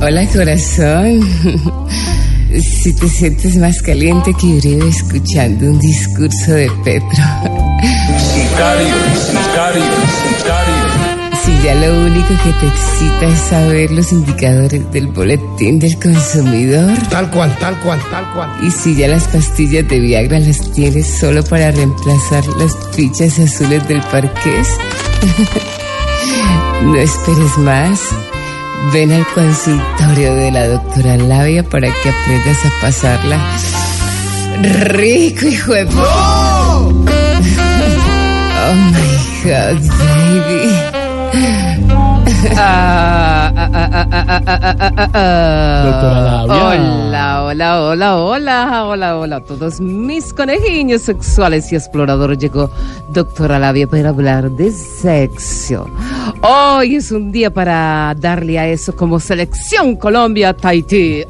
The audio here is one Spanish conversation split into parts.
Hola corazón. Si te sientes más caliente que Uribe escuchando un discurso de Petro. Sicario, sicario, sicario. Si ya lo único que te excita es saber los indicadores del boletín del consumidor. Tal cual, tal cual, tal cual. Y si ya las pastillas de Viagra las tienes solo para reemplazar las fichas azules del parqués. no esperes más. Ven al consultorio de la doctora Labia para que aprendas a pasarla rico, hijo de... ¡Oh! my God, baby. Ah, ah, ah, Doctora Labia. Hola, hola, hola, hola, hola, hola a todos mis conejillos sexuales y exploradores. Llegó Doctora Labia para hablar de sexo. Hoy es un día para darle a eso como selección Colombia Tahití.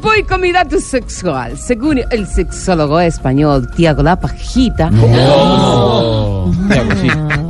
Voy con mi dato sexual. Según el sexólogo español Tiago La Pajita. No. Tiago, sí. ¿Qué?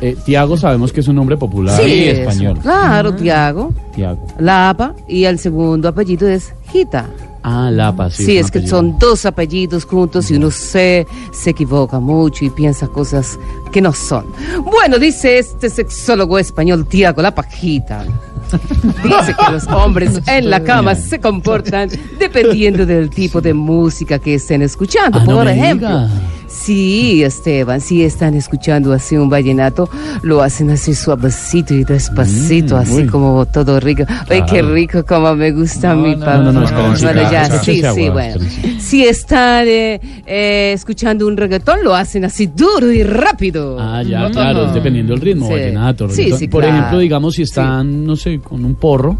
Eh, Tiago sabemos que es un nombre popular y eso. español. Claro, Tiago. Tiago. Lapa y el segundo apellido es Gita. Ah, Lapa, sí. Sí, un es que son dos apellidos juntos y uno se, se equivoca mucho y piensa cosas que no son. Bueno, dice este sexólogo español Tiago La Pajita. Dice que los hombres en la cama se comportan dependiendo del tipo de música que estén escuchando. Ah, Por ejemplo, diga. Sí, Esteban, si están escuchando así un vallenato, lo hacen así suavecito y despacito, Mm, así uy. como todo rico. Ay, qué rico, como me gusta a mi papá. no, no, esperancita, Bueno, ya, sí, sí, bueno. Si están eh, eh, escuchando un reggaetón, lo hacen así duro y rápido. Ah, ya, claro, dependiendo del ritmo, Sí. vallenato, Sí, reggaetón. sí, Por ejemplo, digamos, si están, no sé, con un porro.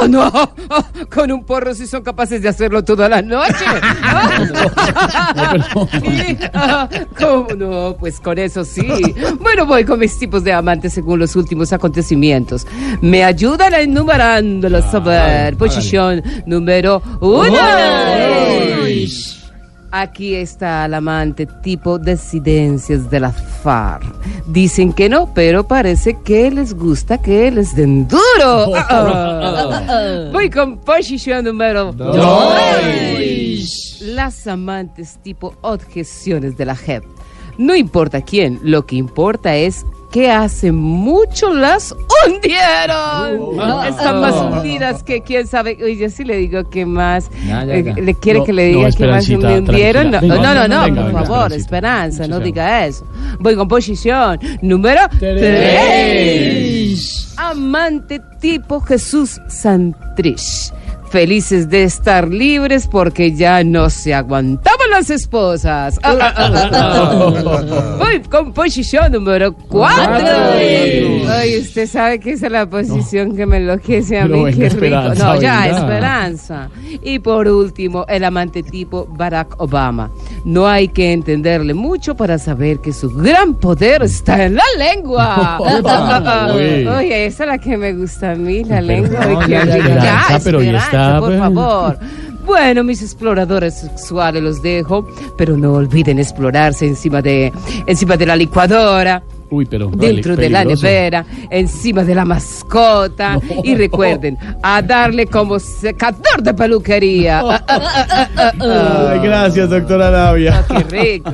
¡Oh, no! Oh, con un porro si son capaces de hacerlo toda la noche. Sí, ah, ¿Cómo no? Pues con eso sí. Bueno, voy con mis tipos de amantes según los últimos acontecimientos. Me ayudan a enumerándolos. A ver, posición número uno. Aquí está el amante tipo disidencias de la FARC. Dicen que no, pero parece que les gusta que les den duro. Ah, ah. Voy con posición número dos. Las amantes tipo objeciones de la JEP. No importa quién, lo que importa es que hace mucho las hundieron. Están más hundidas que quién sabe. Oye, yo sí le digo que más. Ya, ya, eh, ya. ¿Le quiere No, que le no, diga que más me hundieron? No, no, no, no, Venga, por venga, favor. Esperanza, no diga eso. Voy con posición número tres. Amante tipo Jesús Santrich. Felices de estar libres porque ya no se aguantaban las esposas. Ah, ah, ah. Voy con posición número cuatro. Ay, usted sabe que esa es la posición que me enloquece a mí. Qué rico. No, ya, esperanza. Y por último, el amante tipo Barack Obama. No hay que entenderle mucho para saber que su gran poder está en la lengua. Oye, esa es la que me gusta a mí, la Pero lengua. no, ya, ya, ya, Ya, ya, pero ya está, por pues. favor. Bueno, mis exploradores sexuales los dejo, pero no olviden explorarse encima de, encima de la licuadora, Uy, pero. dentro vale, de la nevera, encima de la mascota. Y recuerden, a darle como secador de peluquería. Ah, ah, ah. Ay, gracias, doctora Navia. Ah, qué rico.